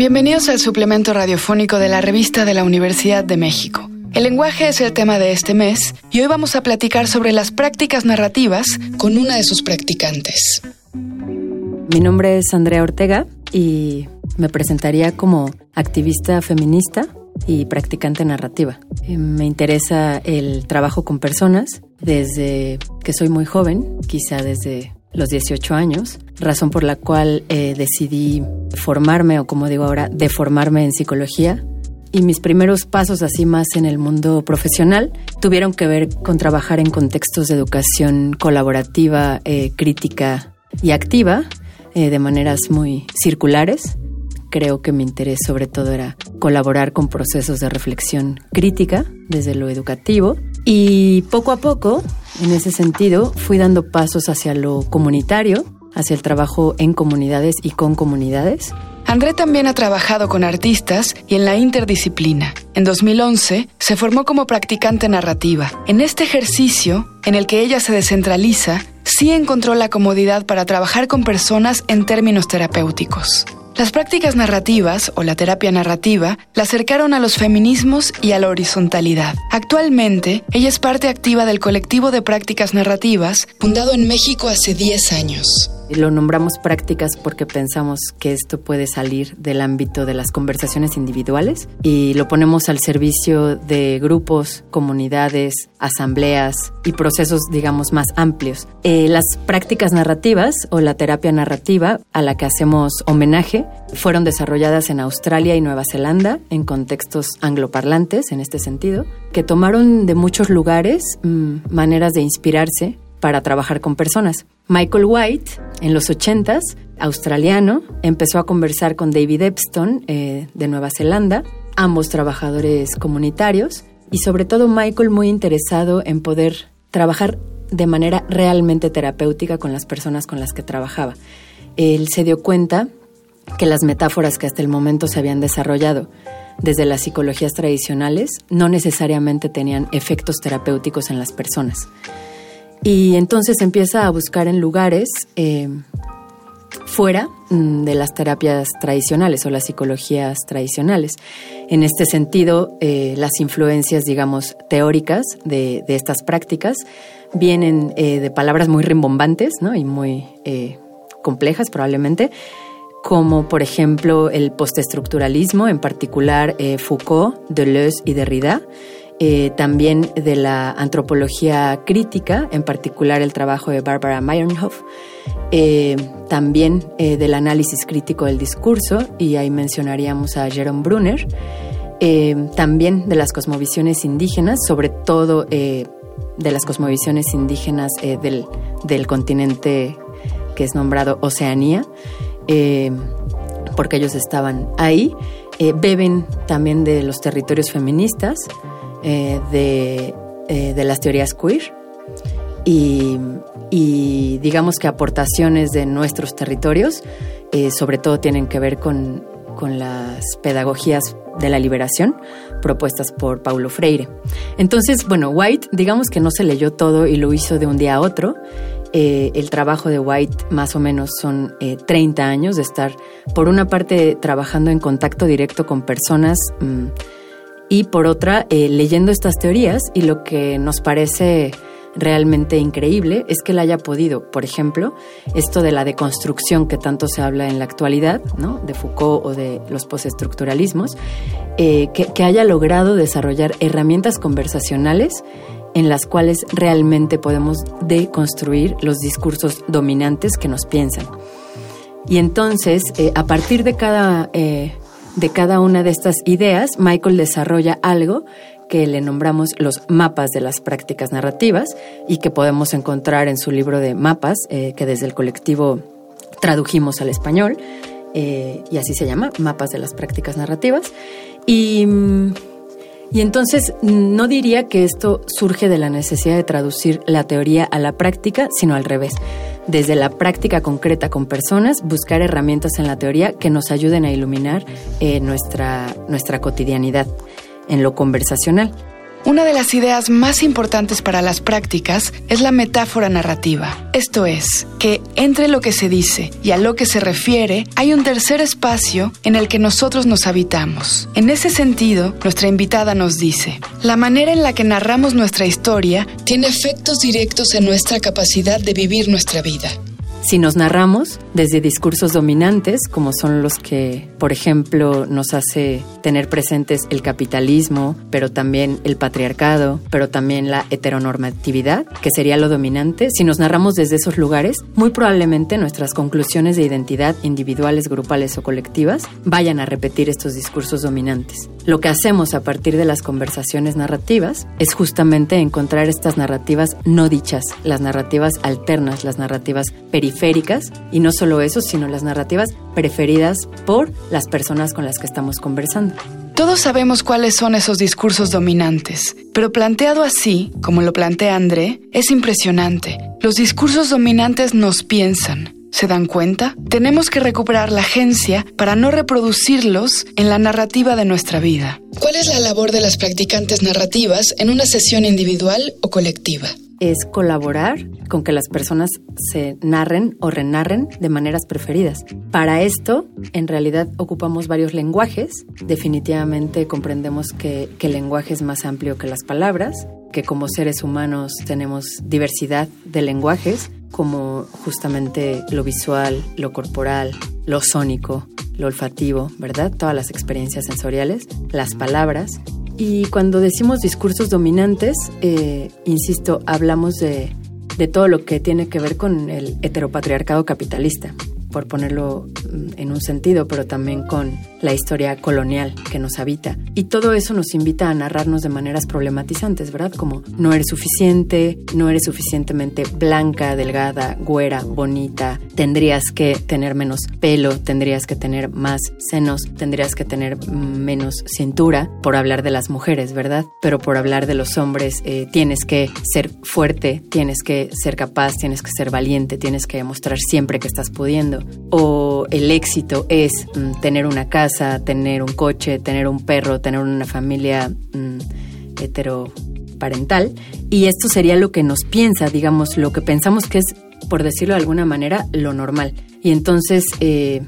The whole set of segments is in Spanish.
Bienvenidos al suplemento radiofónico de la revista de la Universidad de México. El lenguaje es el tema de este mes y hoy vamos a platicar sobre las prácticas narrativas con una de sus practicantes. Mi nombre es Andrea Ortega y me presentaría como activista feminista y practicante narrativa. Eh, me interesa el trabajo con personas desde que soy muy joven, quizá desde los 18 años, razón por la cual eh, decidí formarme, o como digo ahora, deformarme en psicología. Y mis primeros pasos así más en el mundo profesional tuvieron que ver con trabajar en contextos de educación colaborativa, eh, crítica y activa, eh, de maneras muy circulares. Creo que mi interés sobre todo era colaborar con procesos de reflexión crítica desde lo educativo y poco a poco en ese sentido, fui dando pasos hacia lo comunitario, hacia el trabajo en comunidades y con comunidades. André también ha trabajado con artistas y en la interdisciplina. En 2011 se formó como practicante narrativa. En este ejercicio, en el que ella se descentraliza, sí encontró la comodidad para trabajar con personas en términos terapéuticos. Las prácticas narrativas o la terapia narrativa la acercaron a los feminismos y a la horizontalidad. Actualmente, ella es parte activa del colectivo de prácticas narrativas fundado en México hace 10 años. Lo nombramos prácticas porque pensamos que esto puede salir del ámbito de las conversaciones individuales y lo ponemos al servicio de grupos, comunidades, asambleas y procesos, digamos, más amplios. Eh, las prácticas narrativas o la terapia narrativa a la que hacemos homenaje fueron desarrolladas en Australia y Nueva Zelanda en contextos angloparlantes, en este sentido, que tomaron de muchos lugares mm, maneras de inspirarse para trabajar con personas. Michael White, en los 80s, australiano, empezó a conversar con David Epstein eh, de Nueva Zelanda, ambos trabajadores comunitarios, y sobre todo Michael muy interesado en poder trabajar de manera realmente terapéutica con las personas con las que trabajaba. Él se dio cuenta que las metáforas que hasta el momento se habían desarrollado desde las psicologías tradicionales no necesariamente tenían efectos terapéuticos en las personas. Y entonces empieza a buscar en lugares eh, fuera mm, de las terapias tradicionales o las psicologías tradicionales. En este sentido, eh, las influencias, digamos, teóricas de, estas prácticas vienen eh, de palabras muy rimbombantes ¿no? y muy complejas probablemente, como por ejemplo el postestructuralismo, en particular Foucault, Deleuze y Derrida, eh, también de la antropología crítica, en particular el trabajo de Barbara Meyerhoff, eh, también eh, del análisis crítico del discurso, y ahí mencionaríamos a Jerome Brunner, también de las cosmovisiones indígenas, sobre todo de las cosmovisiones indígenas del, del, continente que es nombrado Oceanía, porque ellos estaban ahí. beben también de los territorios feministas, eh, eh, de, las teorías queer y, digamos que aportaciones de nuestros territorios, eh, sobre todo tienen que ver con, con las pedagogías de la liberación propuestas por Paulo Freire. Entonces, bueno, White, digamos que no se leyó todo y lo hizo de un día a otro. el trabajo de White más o menos son 30 años de estar, por una parte, trabajando en contacto directo con personas mm, y por otra, eh, leyendo estas teorías y lo que nos parece realmente increíble es que él haya podido, por ejemplo, esto de la deconstrucción que tanto se habla en la actualidad, ¿no? de Foucault o de los postestructuralismos, eh, que, haya logrado desarrollar herramientas conversacionales en las cuales realmente podemos deconstruir los discursos dominantes que nos piensan. Y entonces, eh, a partir de cada de cada una de estas ideas, Michael desarrolla algo que le nombramos los mapas de las prácticas narrativas y que podemos encontrar en su libro de mapas, eh, que desde el colectivo tradujimos al español, eh, y así se llama, mapas de las prácticas narrativas. Y, y entonces no diría que esto surge de la necesidad de traducir la teoría a la práctica, sino al revés desde la práctica concreta con personas, buscar herramientas en la teoría que nos ayuden a iluminar eh, nuestra, nuestra cotidianidad en lo conversacional. Una de las ideas más importantes para las prácticas es la metáfora narrativa. Esto es, que entre lo que se dice y a lo que se refiere, hay un tercer espacio en el que nosotros nos habitamos. En ese sentido, nuestra invitada nos dice, la manera en la que narramos nuestra historia tiene efectos directos en nuestra capacidad de vivir nuestra vida. Si nos narramos desde discursos dominantes, como son los que, por ejemplo, nos hace tener presentes el capitalismo, pero también el patriarcado, pero también la heteronormatividad, que sería lo dominante, si nos narramos desde esos lugares, muy probablemente nuestras conclusiones de identidad individuales, grupales o colectivas vayan a repetir estos discursos dominantes. Lo que hacemos a partir de las conversaciones narrativas es justamente encontrar estas narrativas no dichas, las narrativas alternas, las narrativas periféricas, y no solo eso, sino las narrativas preferidas por las personas con las que estamos conversando. Todos sabemos cuáles son esos discursos dominantes, pero planteado así, como lo plantea André, es impresionante. Los discursos dominantes nos piensan, ¿Se dan cuenta? Tenemos que recuperar la agencia para no reproducirlos en la narrativa de nuestra vida. ¿Cuál es la labor de las practicantes narrativas en una sesión individual o colectiva? Es colaborar con que las personas se narren o renarren de maneras preferidas. Para esto, en realidad, ocupamos varios lenguajes. Definitivamente comprendemos que, que, el lenguaje es más amplio que las palabras, que como seres humanos tenemos diversidad de lenguajes, como justamente lo visual, lo corporal, lo sónico, lo olfativo, ¿verdad? Todas las experiencias sensoriales, las palabras y cuando decimos discursos dominantes, eh, insisto, hablamos de, de todo lo que tiene que ver con el heteropatriarcado capitalista por ponerlo mm, en un sentido, pero también con la historia colonial que nos habita. Y todo eso nos invita a narrarnos de maneras problematizantes, ¿verdad? Como no eres suficiente, no eres suficientemente blanca, delgada, güera, bonita, tendrías que tener menos pelo, tendrías que tener más senos, tendrías que tener menos cintura, por hablar de las mujeres, ¿verdad? Pero por hablar de los hombres, eh, tienes que ser fuerte, tienes que ser capaz, tienes que ser valiente, tienes que demostrar siempre que estás pudiendo o el éxito es mm, tener una casa, tener un coche, tener un perro, tener una familia mm, heteroparental. Y esto sería lo que nos piensa, digamos, lo que pensamos que es, por decirlo de alguna manera, lo normal. Y entonces eh,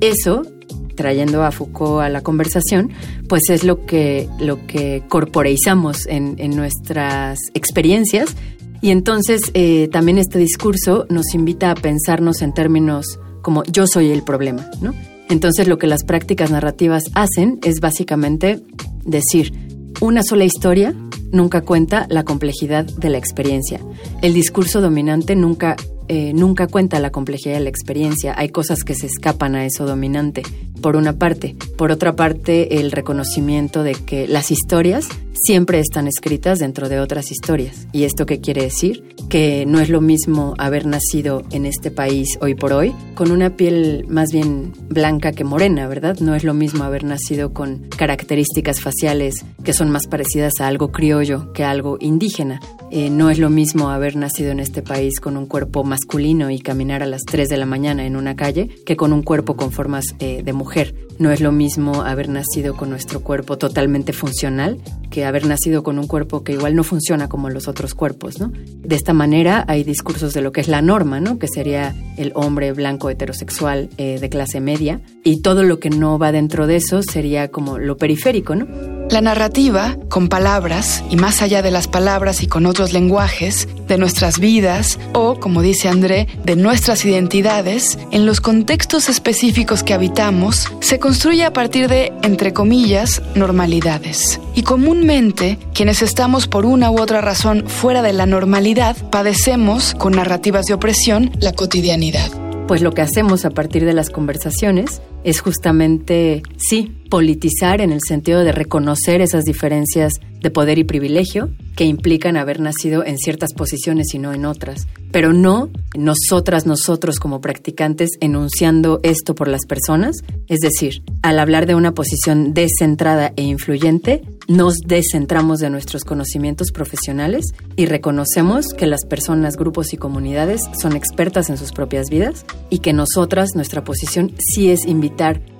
eso trayendo a Foucault a la conversación, pues es lo que, lo que corporeizamos en, en nuestras experiencias. Y entonces eh, también este discurso nos invita a pensarnos en términos como yo soy el problema, ¿no? Entonces lo que las prácticas narrativas hacen es básicamente decir, una sola historia nunca cuenta la complejidad de la experiencia. El discurso dominante nunca, eh, nunca cuenta la complejidad de la experiencia. Hay cosas que se escapan a eso dominante, por una parte. Por otra parte, el reconocimiento de que las historias siempre están escritas dentro de otras historias. ¿Y esto qué quiere decir? Que no es lo mismo haber nacido en este país hoy por hoy con una piel más bien blanca que morena, ¿verdad? No es lo mismo haber nacido con características faciales que son más parecidas a algo criollo que a algo indígena. Eh, no es lo mismo haber nacido en este país con un cuerpo masculino y caminar a las 3 de la mañana en una calle que con un cuerpo con formas eh, de mujer. No es lo mismo haber nacido con nuestro cuerpo totalmente funcional que haber nacido con un cuerpo que igual no funciona como los otros cuerpos, ¿no? De esta manera hay discursos de lo que es la norma, ¿no? Que sería el hombre blanco heterosexual eh, de clase media y todo lo que no va dentro de eso sería como lo periférico, ¿no? La narrativa, con palabras y más allá de las palabras y con otros lenguajes, de nuestras vidas o, como dice André, de nuestras identidades, en los contextos específicos que habitamos, se construye a partir de, entre comillas, normalidades. Y comúnmente, quienes estamos por una u otra razón fuera de la normalidad, padecemos, con narrativas de opresión, la cotidianidad. Pues lo que hacemos a partir de las conversaciones es justamente, sí, politizar en el sentido de reconocer esas diferencias de poder y privilegio que implican haber nacido en ciertas posiciones y no en otras, pero no nosotras, nosotros como practicantes enunciando esto por las personas, es decir, al hablar de una posición descentrada e influyente, nos descentramos de nuestros conocimientos profesionales y reconocemos que las personas, grupos y comunidades son expertas en sus propias vidas y que nosotras, nuestra posición sí es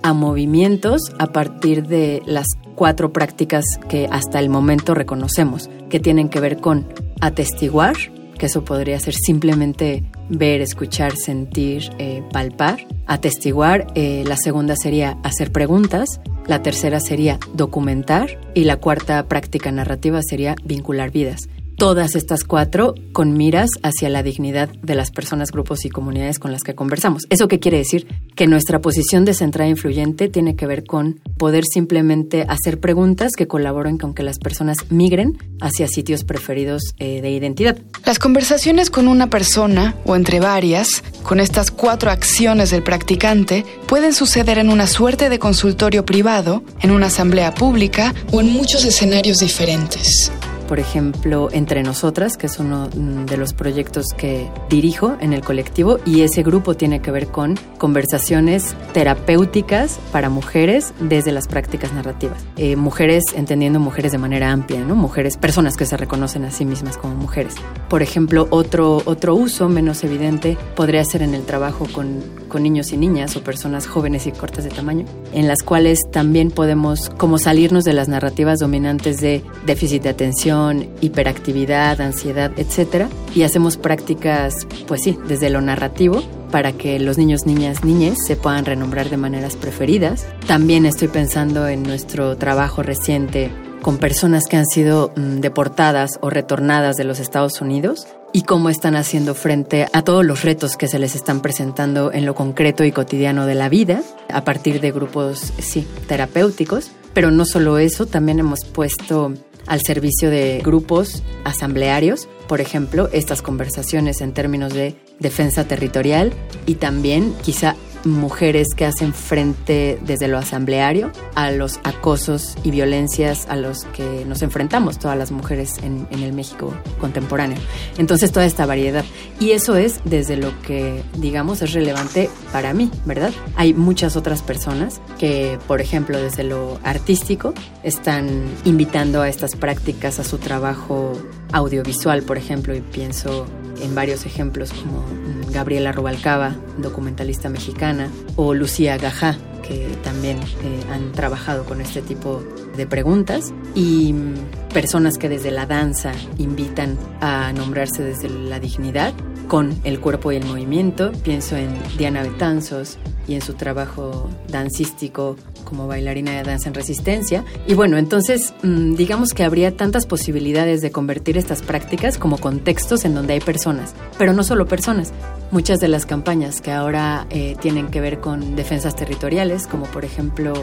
a movimientos a partir de las cuatro prácticas que hasta el momento reconocemos, que tienen que ver con atestiguar, que eso podría ser simplemente ver, escuchar, sentir, eh, palpar, atestiguar. Eh, la segunda sería hacer preguntas. La tercera sería documentar. Y la cuarta práctica narrativa sería vincular vidas todas estas cuatro con miras hacia la dignidad de las personas, grupos y comunidades con las que conversamos. ¿Eso qué quiere decir? Que nuestra posición de centrada influyente tiene que ver con poder simplemente hacer preguntas que colaboren con que las personas migren hacia sitios preferidos eh, de identidad. Las conversaciones con una persona o entre varias, con estas cuatro acciones del practicante, pueden suceder en una suerte de consultorio privado, en una asamblea pública o en muchos escenarios diferentes por ejemplo, Entre Nosotras, que es uno mm, de los proyectos que dirijo en el colectivo, y ese grupo tiene que ver con conversaciones terapéuticas para mujeres desde las prácticas narrativas. Eh, mujeres, entendiendo mujeres de manera amplia, ¿no? Mujeres, personas que se reconocen a sí mismas como mujeres. Por ejemplo, otro, otro uso menos evidente podría ser en el trabajo con, con niños y niñas o personas jóvenes y cortas de tamaño, en las cuales también podemos como salirnos de las narrativas dominantes de déficit de atención, hiperactividad, ansiedad, etcétera, y hacemos prácticas, pues sí, desde lo narrativo para que los niños, niñas, niñes se puedan renombrar de maneras preferidas. También estoy pensando en nuestro trabajo reciente con personas que han sido mm, deportadas o retornadas de los Estados Unidos y cómo están haciendo frente a todos los retos que se les están presentando en lo concreto y cotidiano de la vida a partir de grupos, sí, terapéuticos. Pero no solo eso, también hemos puesto al servicio de grupos asamblearios, por ejemplo, estas conversaciones en términos de defensa territorial y también quizá mujeres que hacen frente desde lo asambleario a los acosos y violencias a los que nos enfrentamos todas las mujeres en, el México contemporáneo. Entonces toda esta variedad. Y eso es desde lo que, digamos, es relevante para mí, ¿verdad? Hay muchas otras personas que, por ejemplo, desde lo artístico, están invitando a estas prácticas a su trabajo audiovisual, por ejemplo, y pienso en varios ejemplos como Gabriela Rubalcaba, documentalista mexicana, o Lucía Gajá, que también eh, han trabajado con este tipo de preguntas, y mm, personas que desde la danza invitan a nombrarse desde la dignidad con el cuerpo y el movimiento. Pienso en Diana Betanzos y en su trabajo dancístico como bailarina de danza en resistencia. Y bueno, entonces mm, digamos que habría tantas posibilidades de convertir estas prácticas como contextos en donde hay personas, pero no solo personas. Muchas de las campañas que ahora eh, tienen que ver con defensas territoriales, como por ejemplo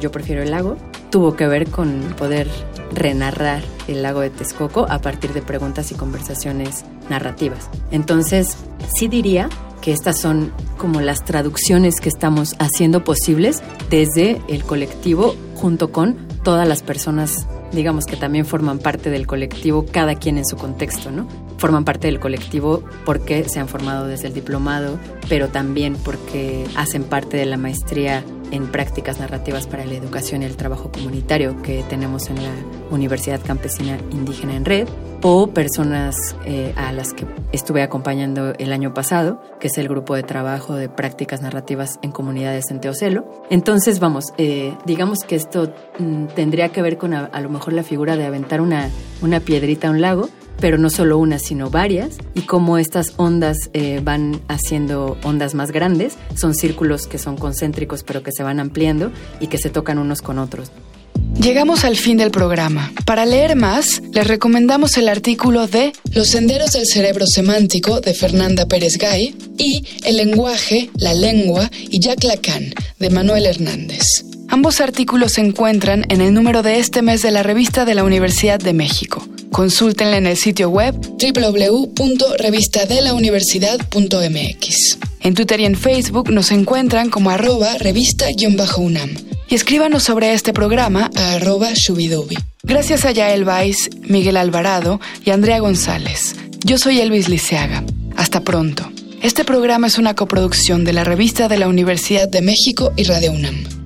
Yo prefiero el lago, tuvo que ver con poder renarrar el lago de Texcoco a partir de preguntas y conversaciones narrativas. Entonces, sí diría que estas son como las traducciones que estamos haciendo posibles desde el colectivo junto con todas las personas, digamos que también forman parte del colectivo, cada quien en su contexto, ¿no? Forman parte del colectivo porque se han formado desde el diplomado, pero también porque hacen parte de la maestría en prácticas narrativas para la educación y el trabajo comunitario que tenemos en la Universidad Campesina Indígena en Red, o personas eh, a las que estuve acompañando el año pasado, que es el grupo de trabajo de prácticas narrativas en comunidades en Teocelo. Entonces, vamos, eh, digamos que esto mm, tendría que ver con a, lo mejor la figura de aventar una, una piedrita a un lago pero no solo una, sino varias, y cómo estas ondas eh, van haciendo ondas más grandes, son círculos que son concéntricos pero que se van ampliando y que se tocan unos con otros. Llegamos al fin del programa. Para leer más, les recomendamos el artículo de Los senderos del cerebro semántico de Fernanda Pérez Gay y El lenguaje, la lengua y Jack Lacan de Manuel Hernández. Ambos artículos se encuentran en el número de este mes de la revista de la Universidad de México. Consúltenla en el sitio web www.revistadelauniversidad.mx. En Twitter y en Facebook nos encuentran como arroba revista-unam. Y escríbanos sobre este programa a arroba shubidubi. Gracias a Yael Vais, Miguel Alvarado y Andrea González. Yo soy Elvis Liceaga. Hasta pronto. Este programa es una coproducción de la revista de la Universidad de México y Radio UNAM.